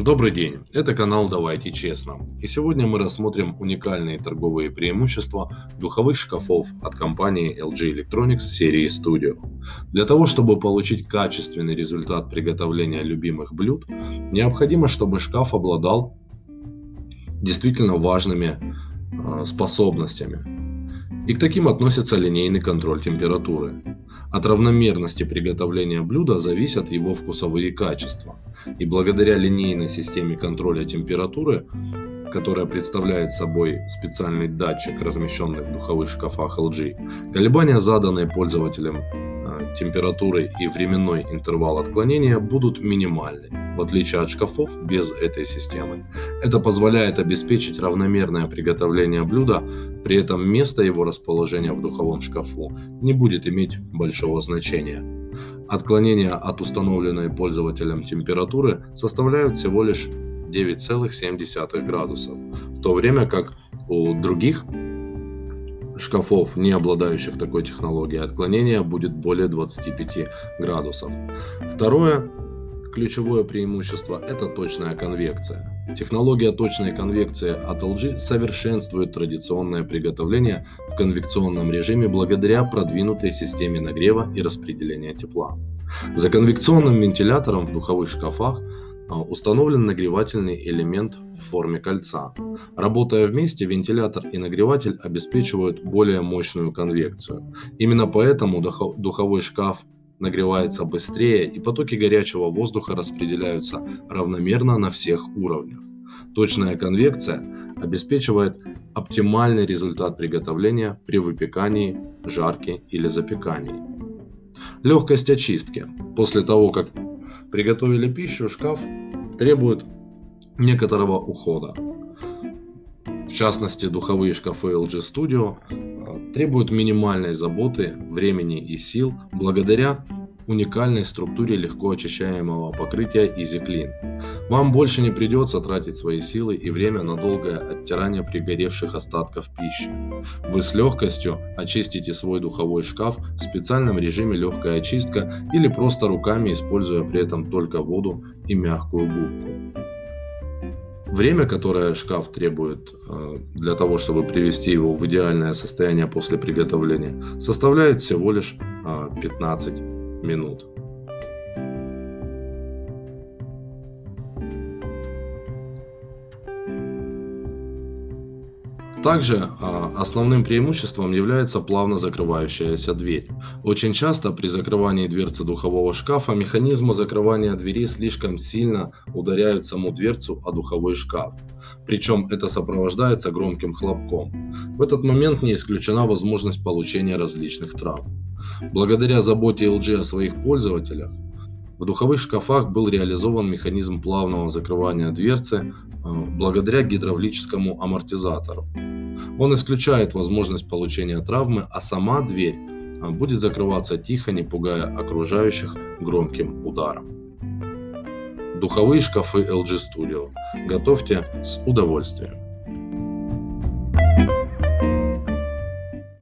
Добрый день, это канал Давайте Честно. И сегодня мы рассмотрим уникальные торговые преимущества духовых шкафов от компании LG Electronics серии Studio. Для того, чтобы получить качественный результат приготовления любимых блюд, необходимо, чтобы шкаф обладал действительно важными э, способностями, и к таким относится линейный контроль температуры. От равномерности приготовления блюда зависят его вкусовые качества. И благодаря линейной системе контроля температуры, которая представляет собой специальный датчик, размещенный в духовых шкафах LG, колебания, заданные пользователем температуры и временной интервал отклонения будут минимальны, в отличие от шкафов без этой системы. Это позволяет обеспечить равномерное приготовление блюда, при этом место его расположения в духовом шкафу не будет иметь большого значения. Отклонения от установленной пользователем температуры составляют всего лишь 9,7 градусов, в то время как у других шкафов, не обладающих такой технологией, отклонение будет более 25 градусов. Второе ключевое преимущество – это точная конвекция. Технология точной конвекции от LG совершенствует традиционное приготовление в конвекционном режиме благодаря продвинутой системе нагрева и распределения тепла. За конвекционным вентилятором в духовых шкафах установлен нагревательный элемент в форме кольца. Работая вместе, вентилятор и нагреватель обеспечивают более мощную конвекцию. Именно поэтому духовой шкаф нагревается быстрее и потоки горячего воздуха распределяются равномерно на всех уровнях. Точная конвекция обеспечивает оптимальный результат приготовления при выпекании, жарке или запекании. Легкость очистки. После того, как приготовили пищу, шкаф требует некоторого ухода. В частности, духовые шкафы LG Studio э, требуют минимальной заботы, времени и сил благодаря уникальной структуре легко очищаемого покрытия Easy Clean. Вам больше не придется тратить свои силы и время на долгое оттирание пригоревших остатков пищи. Вы с легкостью очистите свой духовой шкаф в специальном режиме легкая очистка или просто руками, используя при этом только воду и мягкую губку. Время, которое шкаф требует э, для того, чтобы привести его в идеальное состояние после приготовления, составляет всего лишь 15 э, минут. Также а, основным преимуществом является плавно закрывающаяся дверь. Очень часто при закрывании дверцы духового шкафа механизмы закрывания двери слишком сильно ударяют саму дверцу о духовой шкаф. Причем это сопровождается громким хлопком. В этот момент не исключена возможность получения различных травм. Благодаря заботе LG о своих пользователях, в духовых шкафах был реализован механизм плавного закрывания дверцы а, благодаря гидравлическому амортизатору. Он исключает возможность получения травмы, а сама дверь а, будет закрываться тихо, не пугая окружающих громким ударом. Духовые шкафы LG Studio. Готовьте с удовольствием.